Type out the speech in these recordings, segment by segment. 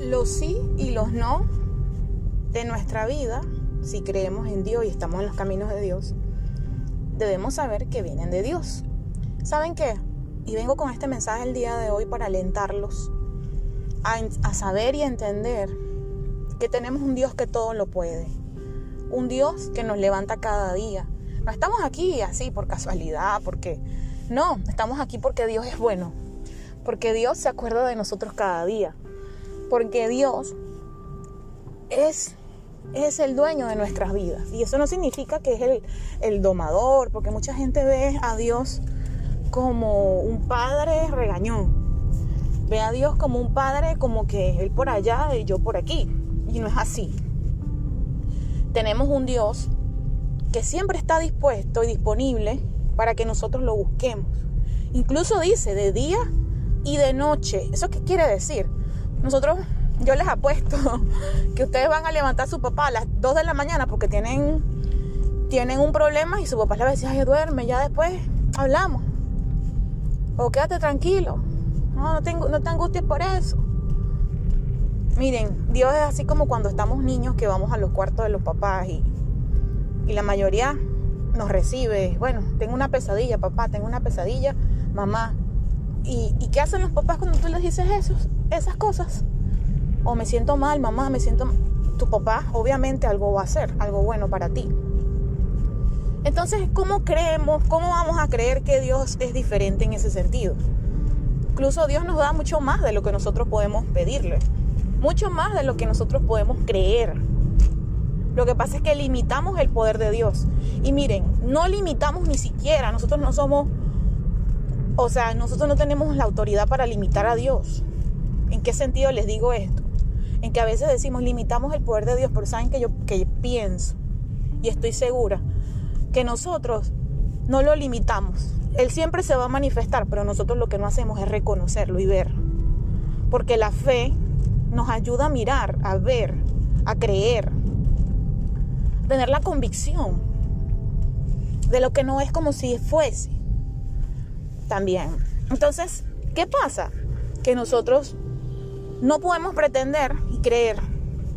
los sí y los no de nuestra vida, si creemos en Dios y estamos en los caminos de Dios, debemos saber que vienen de Dios. ¿Saben qué? Y vengo con este mensaje el día de hoy para alentarlos a, saber y entender que tenemos un Dios que todo lo puede. Un Dios que nos levanta cada día. No estamos aquí así por casualidad, porque no, estamos aquí porque Dios es bueno. Porque Dios se acuerda de nosotros cada día. Porque Dios es, es el dueño de nuestras vidas. Y eso no significa que es el, el domador, porque mucha gente ve a Dios como un padre regañón Ve a Dios como un padre, como que Él por allá y yo por aquí. Y no es así. Tenemos un Dios que siempre está dispuesto y disponible para que nosotros lo busquemos. Incluso dice de día y de noche. ¿Eso qué quiere decir? Nosotros, yo les apuesto que ustedes van a levantar a su papá a las 2 de la mañana porque tienen, tienen un problema y su papá le va a decir, ay, duerme, ya después hablamos. O quédate tranquilo. No, no, tengo, no te angusties por eso. Miren, Dios es así como cuando estamos niños que vamos a los cuartos de los papás y, y la mayoría nos recibe. Bueno, tengo una pesadilla, papá, tengo una pesadilla, mamá. ¿Y, ¿Y, qué hacen los papás cuando tú les dices eso, esas cosas? O me siento mal, mamá, me siento mal. Tu papá obviamente algo va a hacer, algo bueno para ti. Entonces, ¿cómo creemos, cómo vamos a creer que Dios es diferente en ese sentido? Incluso Dios nos da mucho más de lo que nosotros podemos pedirle, mucho más de lo que nosotros podemos creer. Lo que pasa es que limitamos el poder de Dios. Y miren, no limitamos ni siquiera, nosotros no somos, o sea, nosotros no tenemos la autoridad para limitar a Dios. ¿En qué sentido les digo esto? En que a veces decimos limitamos el poder de Dios, pero saben que yo que pienso y estoy segura que nosotros no lo limitamos. Él siempre se va a manifestar, pero nosotros lo que no hacemos es reconocerlo y ver. Porque la fe nos ayuda a mirar, a ver, a creer, a tener la convicción de lo que no es como si fuese. También. Entonces, ¿qué pasa? Que nosotros no podemos pretender y creer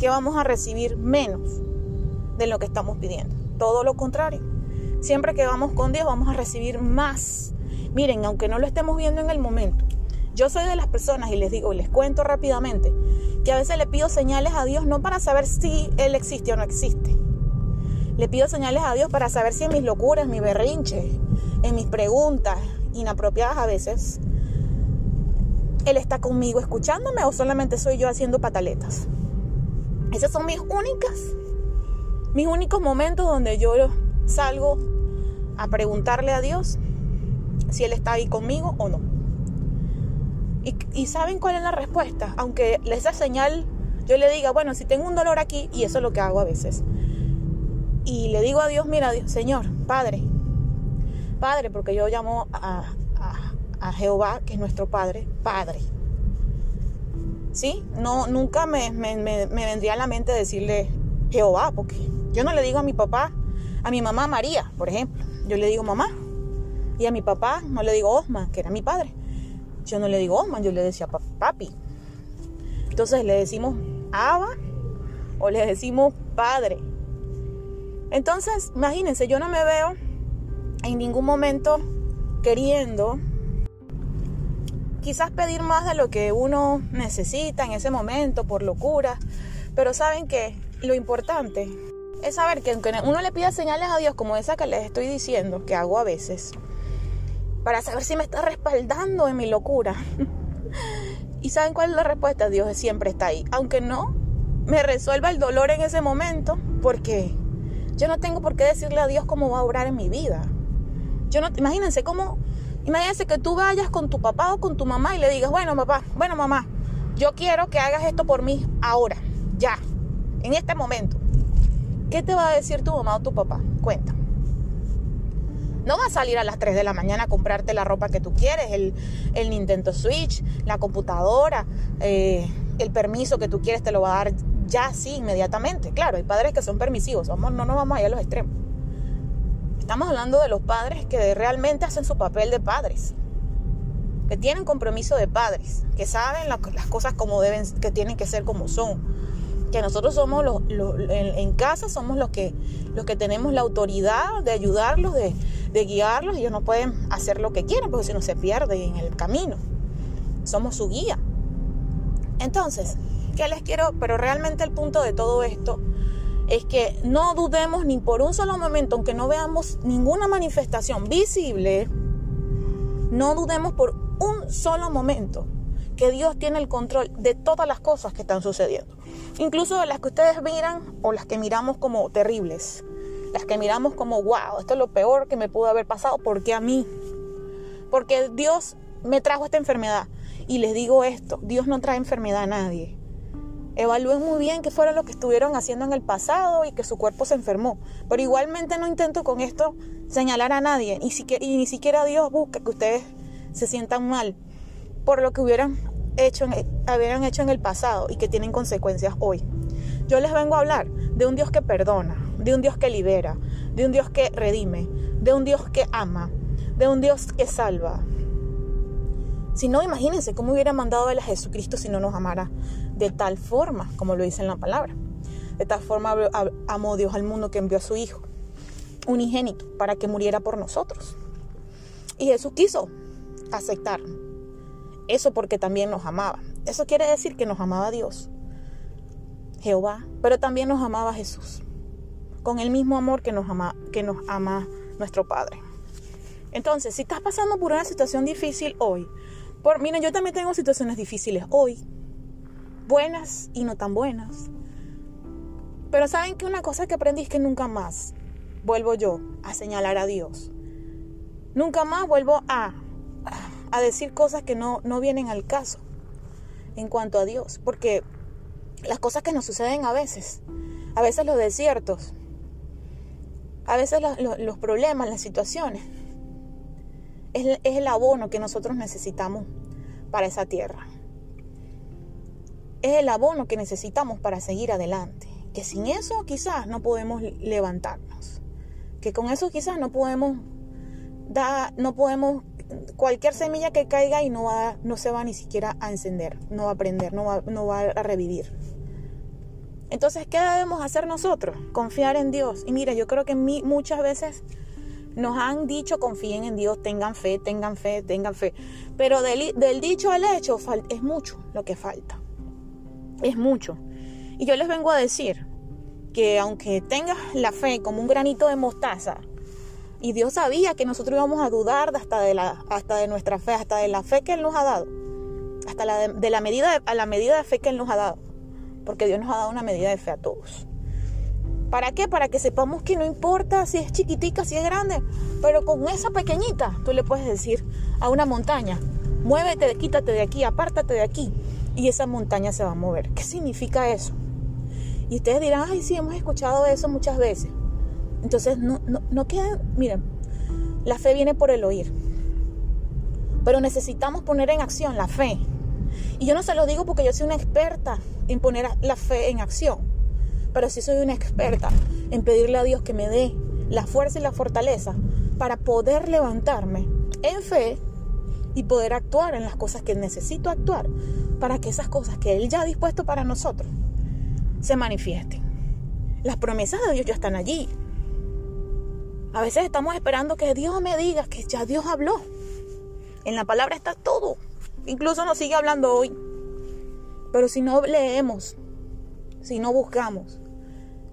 que vamos a recibir menos de lo que estamos pidiendo. Todo lo contrario. Siempre que vamos con Dios vamos a recibir más. Miren, aunque no lo estemos viendo en el momento, yo soy de las personas y les digo, y les cuento rápidamente, que a veces le pido señales a Dios no para saber si Él existe o no existe. Le pido señales a Dios para saber si en mis locuras, en mi berrinche, en mis preguntas inapropiadas a veces, Él está conmigo escuchándome o solamente soy yo haciendo pataletas. Esas son mis únicas, mis únicos momentos donde yo salgo a preguntarle a Dios si Él está ahí conmigo o no. Y, saben cuál es la respuesta, aunque esa señal yo le diga, bueno, si tengo un dolor aquí, y eso es lo que hago a veces, y le digo a Dios, mira, Señor, Padre, Padre, porque yo llamo a, Jehová, que es nuestro Padre, Padre. ¿Sí? No, nunca me, me, me vendría a la mente decirle Jehová, porque yo no le digo a mi papá, a mi mamá María, por ejemplo, yo le digo mamá. Y a mi papá no le digo Osman, que era mi padre. Yo no le digo Osman, yo le decía papi. Entonces le decimos Aba o le decimos padre. Entonces, imagínense, yo no me veo en ningún momento queriendo quizás pedir más de lo que uno necesita en ese momento por locura, pero saben que lo importante es saber que aunque uno le pida señales a Dios como esa que les estoy diciendo, que hago a veces, para saber si me está respaldando en mi locura. ¿Y saben cuál es la respuesta? Dios siempre está ahí. Aunque no me resuelva el dolor en ese momento, porque yo no tengo por qué decirle a Dios cómo va a obrar en mi vida. Yo no, imagínense cómo, imagínense que tú vayas con tu papá o con tu mamá y le digas, bueno papá, bueno mamá, yo quiero que hagas esto por mí ahora, ya, en este momento. ¿Qué te va a decir tu mamá o tu papá? Cuenta. No va a salir a las 3 de la mañana a comprarte la ropa que tú quieres, el, Nintendo Switch, la computadora, eh, el permiso que tú quieres te lo va a dar ya sí, inmediatamente. Claro, hay padres que son permisivos, vamos, no nos vamos allá a los extremos. Estamos hablando de los padres que realmente hacen su papel de padres. que tienen compromiso de padres, que saben las cosas como deben, que tienen que ser como son. Que nosotros somos los, en, casa somos los que, los que tenemos la autoridad de ayudarlos, de, de guiarlos. Ellos no pueden hacer lo que quieren porque si no se pierden en el camino. Somos su guía. Entonces, ¿qué les quiero? Pero realmente el punto de todo esto es que no dudemos ni por un solo momento, aunque no veamos ninguna manifestación visible, no dudemos por un solo momento que Dios tiene el control de todas las cosas que están sucediendo. Incluso de las que ustedes miran o las que miramos como terribles. Las que miramos como, wow, esto es lo peor que me pudo haber pasado. ¿Por qué a mí? Porque Dios me trajo esta enfermedad. Y les digo esto, Dios no trae enfermedad a nadie. Evalúen muy bien qué fueron lo que estuvieron haciendo en el pasado y que su cuerpo se enfermó. Pero igualmente no intento con esto señalar a nadie. Y, y ni siquiera Dios busca que ustedes se sientan mal por lo que hubieran hecho, hubieran hecho en el pasado y que tienen consecuencias hoy. Yo les vengo a hablar de un Dios que perdona, de un Dios que libera, de un Dios que redime, de un Dios que ama, de un Dios que salva. Si no, imagínense cómo hubiera mandado a Jesucristo si no nos amara de tal forma, como lo dice en la palabra. De tal forma amó Dios al mundo que envió a su Hijo, unigénito, para que muriera por nosotros. Y Jesús quiso aceptar eso porque también nos amaba. Eso quiere decir que nos amaba Dios, Jehová, pero también nos amaba Jesús, con el mismo amor que nos ama, que nos ama nuestro Padre. Entonces, si estás pasando por una situación difícil hoy, por, miren, yo también tengo situaciones difíciles hoy, buenas y no tan buenas. Pero saben que una cosa que aprendí es que nunca más vuelvo yo a señalar a Dios. Nunca más vuelvo a, a decir cosas que no, no vienen al caso en cuanto a Dios. Porque las cosas que nos suceden a veces, a veces los desiertos, a veces los, problemas, las situaciones, es el abono que nosotros necesitamos para esa tierra es el abono que necesitamos para seguir adelante. Que sin eso quizás no podemos levantarnos. Que con eso quizás no podemos dar, no podemos, cualquier semilla que caiga y no va, no se va ni siquiera a encender, no va a prender, no va, no va a revivir. Entonces, ¿qué debemos hacer nosotros? Confiar en Dios. Y mira, yo creo que muchas veces nos han dicho confíen en Dios, tengan fe, tengan fe, tengan fe. Pero del, del dicho al hecho es mucho lo que falta es mucho. Y yo les vengo a decir que aunque tengas la fe como un granito de mostaza, y Dios sabía que nosotros íbamos a dudar hasta de, la, hasta de nuestra fe, hasta de la fe que Él nos ha dado, hasta la de, la medida a la medida de fe que Él nos ha dado, porque Dios nos ha dado una medida de fe a todos. ¿Para qué? Para que sepamos que no importa si es chiquitica, si es grande, pero con esa pequeñita tú le puedes decir a una montaña, muévete, quítate de aquí, apártate de aquí, y esa montaña se va a mover. ¿Qué significa eso? Y ustedes dirán, ay, sí, hemos escuchado eso muchas veces. Entonces, no, no, no queda, miren, la fe viene por el oír. Pero necesitamos poner en acción la fe. Y yo no se lo digo porque yo soy una experta en poner la fe en acción. Pero sí soy una experta en pedirle a Dios que me dé la fuerza y la fortaleza para poder levantarme en fe y poder actuar en las cosas que necesito actuar para que esas cosas que Él ya ha dispuesto para nosotros se manifiesten. Las promesas de Dios ya están allí. A veces estamos esperando que Dios me diga que ya Dios habló. En la palabra está todo. Incluso nos sigue hablando hoy. Pero si no leemos, si no buscamos,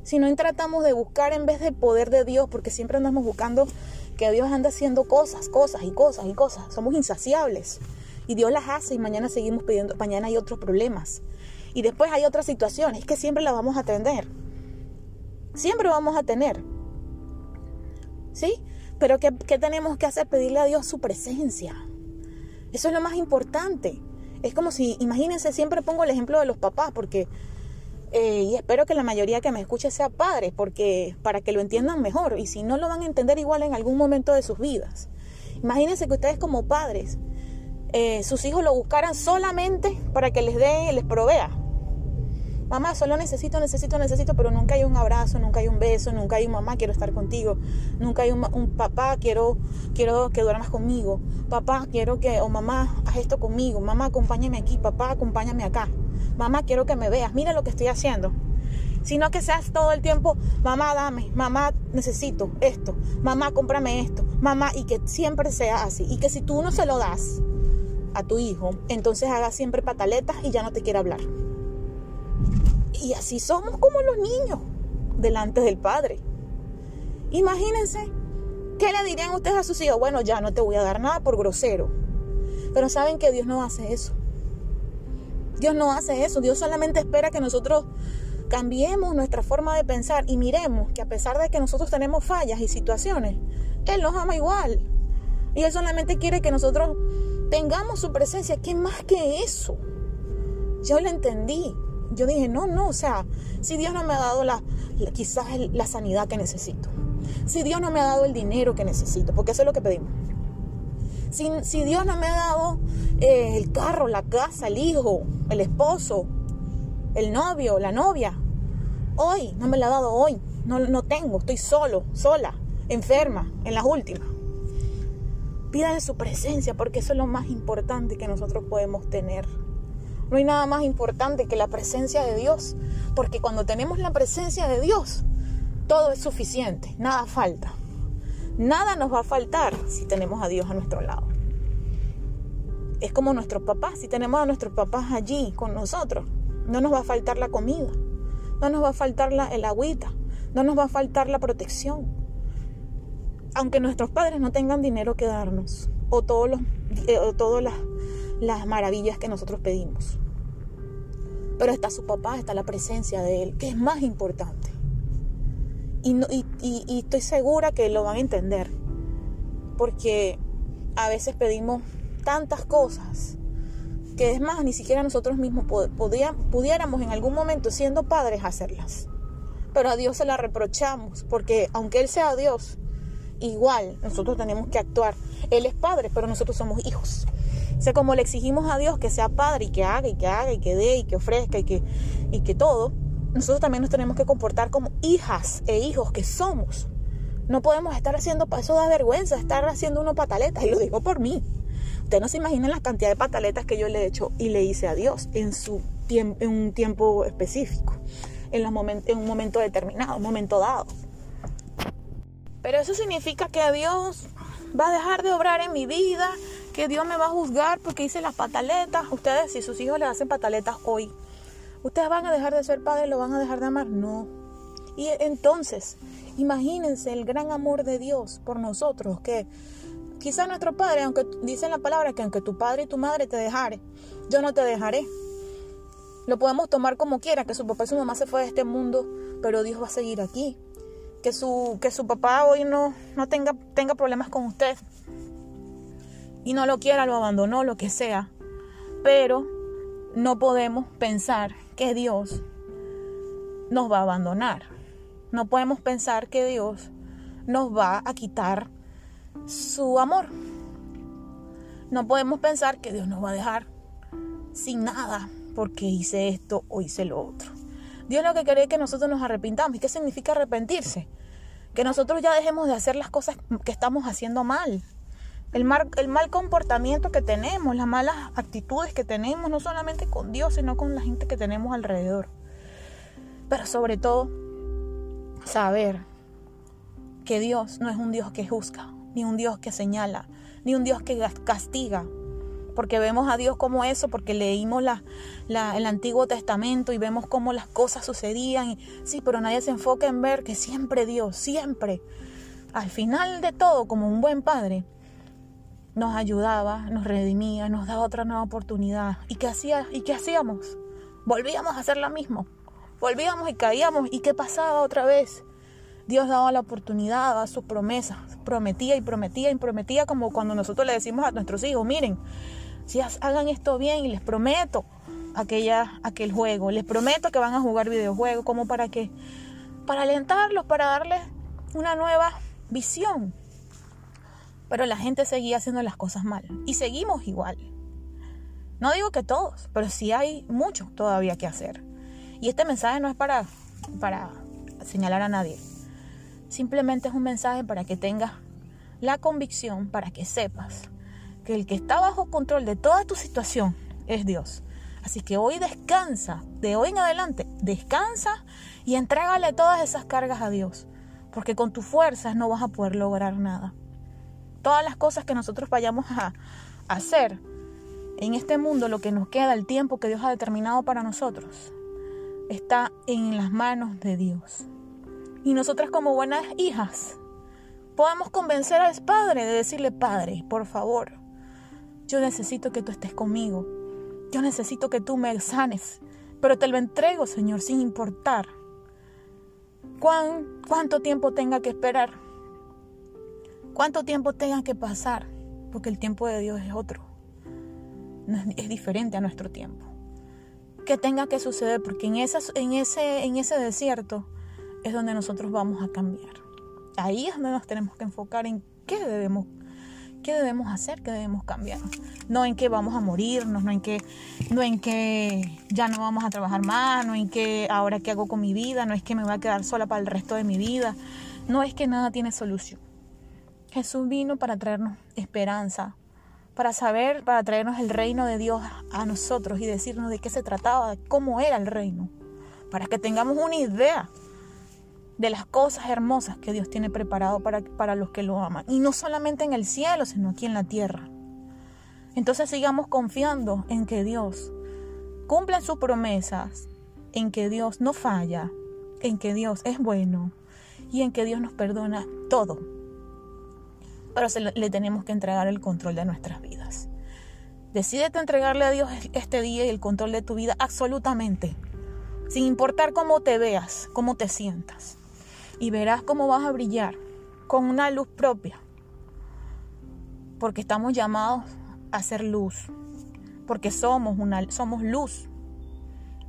si no tratamos de buscar en vez del poder de Dios, porque siempre andamos buscando que Dios anda haciendo cosas, cosas y cosas y cosas. Somos insaciables. Y Dios las hace y mañana seguimos pidiendo, mañana hay otros problemas. Y después hay otras situaciones que siempre las vamos a atender. Siempre vamos a tener. ¿Sí? Pero ¿qué, ¿qué, tenemos que hacer? Pedirle a Dios su presencia. Eso es lo más importante. Es como si, imagínense, siempre pongo el ejemplo de los papás, porque eh, y espero que la mayoría que me escuche sea padre, porque para que lo entiendan mejor. Y si no lo van a entender igual en algún momento de sus vidas. Imagínense que ustedes como padres, eh, sus hijos lo buscaran solamente para que les dé, les provea. Mamá, solo necesito, necesito, necesito, pero nunca hay un abrazo, nunca hay un beso, nunca hay un mamá, quiero estar contigo, nunca hay un, papá, quiero, quiero que duermas conmigo, papá, quiero que, o mamá, haz esto conmigo, mamá, acompáñame aquí, papá, acompáñame acá, mamá, quiero que me veas, mira lo que estoy haciendo. Sino que seas todo el tiempo, mamá, dame, mamá, necesito esto, mamá, cómprame esto, mamá, y que siempre sea así. Y que si tú no se lo das a tu hijo, entonces haga siempre pataletas y ya no te quiere hablar. Y así somos como los niños delante del Padre. Imagínense, ¿qué le dirían ustedes a sus hijos? Bueno, ya no te voy a dar nada por grosero. Pero saben que Dios no hace eso. Dios no hace eso. Dios solamente espera que nosotros cambiemos nuestra forma de pensar y miremos que a pesar de que nosotros tenemos fallas y situaciones, Él nos ama igual. Y Él solamente quiere que nosotros tengamos su presencia. ¿Qué más que eso? Yo lo entendí yo dije, no, no, o sea, si Dios no me ha dado la, quizás la sanidad que necesito, si Dios no me ha dado el dinero que necesito, porque eso es lo que pedimos. Si, si Dios no me ha dado eh, el carro, la casa, el hijo, el esposo, el novio, la novia, hoy, no me lo ha dado hoy, no, no tengo, estoy solo, sola, enferma, en las últimas. Pídale su presencia porque eso es lo más importante que nosotros podemos tener. No hay nada más importante que la presencia de Dios, porque cuando tenemos la presencia de Dios, todo es suficiente, nada falta. Nada nos va a faltar si tenemos a Dios a nuestro lado. Es como nuestros papás, si tenemos a nuestros papás allí con nosotros, no nos va a faltar la comida, no nos va a faltar la, el agüita, no nos va a faltar la protección. Aunque nuestros padres no tengan dinero que darnos, o todos los, eh, o todas las las maravillas que nosotros pedimos. Pero está su papá, está la presencia de él, que es más importante. Y, y, estoy segura que lo van a entender. Porque a veces pedimos tantas cosas que es más, ni siquiera nosotros mismos pudiéramos en algún momento, siendo padres, hacerlas. Pero a Dios se la reprochamos, porque aunque Él sea Dios, igual nosotros tenemos que actuar. Él es padre, pero nosotros somos hijos. O sea, como le exigimos a Dios que sea padre y que haga y que haga y que dé y que ofrezca y que, y que todo, nosotros también nos tenemos que comportar como hijas e hijos que somos. No podemos estar haciendo, eso da vergüenza, estar haciendo uno pataletas, y lo digo por mí. Ustedes no se imaginan la cantidad de pataletas que yo le he hecho y le hice a Dios en, su en un tiempo específico, en, en un momento determinado, un momento dado. Pero eso significa que Dios va a dejar de obrar en mi vida, que Dios me va a juzgar porque hice las pataletas. Ustedes, si sus hijos le hacen pataletas hoy, ¿ustedes van a dejar de ser padres? ¿Lo van a dejar de amar? No. Y entonces, imagínense el gran amor de Dios por nosotros, que quizá nuestro padre, aunque dice la palabra que aunque tu padre y tu madre te dejare, yo no te dejaré. Lo podemos tomar como quiera, que su papá y su mamá se fue de este mundo, pero Dios va a seguir aquí. Que su, que su papá hoy no, no tenga, tenga problemas con usted, y no lo quiera, lo abandonó, lo que sea. Pero no podemos pensar que Dios nos va a abandonar. No podemos pensar que Dios nos va a quitar su amor. No podemos pensar que Dios nos va a dejar sin nada porque hice esto o hice lo otro. Dios lo que quiere es que nosotros nos arrepintamos. ¿Y qué significa arrepentirse? Que nosotros ya dejemos de hacer las cosas que estamos haciendo mal el mal, el mal comportamiento que tenemos, las malas actitudes que tenemos, no solamente con Dios, sino con la gente que tenemos alrededor. Pero sobre todo, saber que Dios no es un Dios que juzga, ni un Dios que señala, ni un Dios que castiga. Porque vemos a Dios como eso, porque leímos el Antiguo Testamento y vemos cómo las cosas sucedían. sí, pero nadie se enfoca en ver que siempre Dios, siempre, al final de todo, como un buen padre, nos ayudaba, nos redimía, nos daba otra nueva oportunidad. ¿Y qué, hacía, ¿Y qué hacíamos? Volvíamos a hacer lo mismo. Volvíamos y caíamos. ¿Y qué pasaba otra vez? Dios daba la oportunidad, daba sus promesas. Prometía y prometía y prometía como cuando nosotros le decimos a nuestros hijos, miren, si hagan esto bien y les prometo aquella, aquel juego, les prometo que van a jugar videojuegos, como para qué? Para alentarlos, para darles una nueva visión. Pero la gente seguía haciendo las cosas mal. Y seguimos igual. No digo que todos, pero sí hay mucho todavía que hacer. Y este mensaje no es para, para señalar a nadie. Simplemente es un mensaje para que tengas la convicción, para que sepas que el que está bajo control de toda tu situación es Dios. Así que hoy descansa, de hoy en adelante, descansa y entrégale todas esas cargas a Dios, porque con tus fuerzas no vas a poder lograr nada. Todas las cosas que nosotros vayamos a hacer en este mundo, lo que nos queda, el tiempo que Dios ha determinado para nosotros, está en las manos de Dios. Y nosotras como buenas hijas podemos convencer al Padre de decirle, Padre, por favor, yo necesito que tú estés conmigo. Yo necesito que tú me sanes. Pero te lo entrego, Señor, sin importar cuán, cuánto tiempo tenga que esperar. Cuánto tiempo tenga que pasar. Porque el tiempo de Dios es otro. Es diferente a nuestro tiempo. Que tenga que suceder. Porque en, esas, en, ese, en ese desierto es donde nosotros vamos a cambiar. Ahí es donde nos tenemos que enfocar en qué debemos qué debemos hacer, qué debemos cambiar. No en que vamos a morirnos, no en que, no en que ya no vamos a trabajar más, no en que ahora qué hago con mi vida, no es que me voy a quedar sola para el resto de mi vida. No es que nada tiene solución. Jesús vino para traernos esperanza, para saber, para traernos el reino de Dios a nosotros y decirnos de qué se trataba, cómo era el reino, para que tengamos una idea de las cosas hermosas que Dios tiene preparado para, para los que lo aman. Y no solamente en el cielo, sino aquí en la tierra. Entonces sigamos confiando en que Dios cumple sus promesas, en que Dios no falla, en que Dios es bueno y en que Dios nos perdona todo. Pero le tenemos que entregar el control de nuestras vidas. Decídete entregarle a Dios este día y el control de tu vida absolutamente, sin importar cómo te veas, cómo te sientas y verás cómo vas a brillar con una luz propia. Porque estamos llamados a ser luz. Porque somos, una, somos luz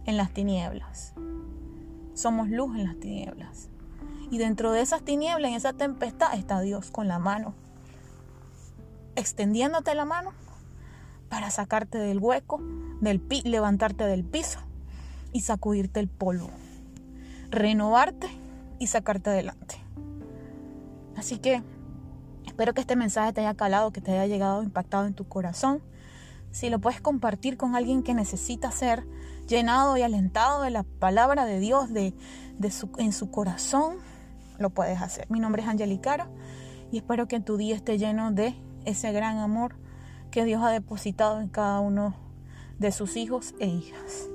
en las tinieblas. Somos luz en las tinieblas. Y dentro de esas tinieblas, en esa tempestad, está Dios con la mano. Extendiéndote la mano para sacarte del hueco, del levantarte del piso y sacudirte el polvo. Renovarte y sacarte adelante. Así que espero que este mensaje te haya calado, que te haya llegado impactado en tu corazón. Si lo puedes compartir con alguien que necesita ser llenado y alentado de la palabra de Dios de, en su corazón, lo puedes hacer. Mi nombre es Angelicara y espero que tu día esté lleno de ese gran amor que Dios ha depositado en cada uno de sus hijos e hijas.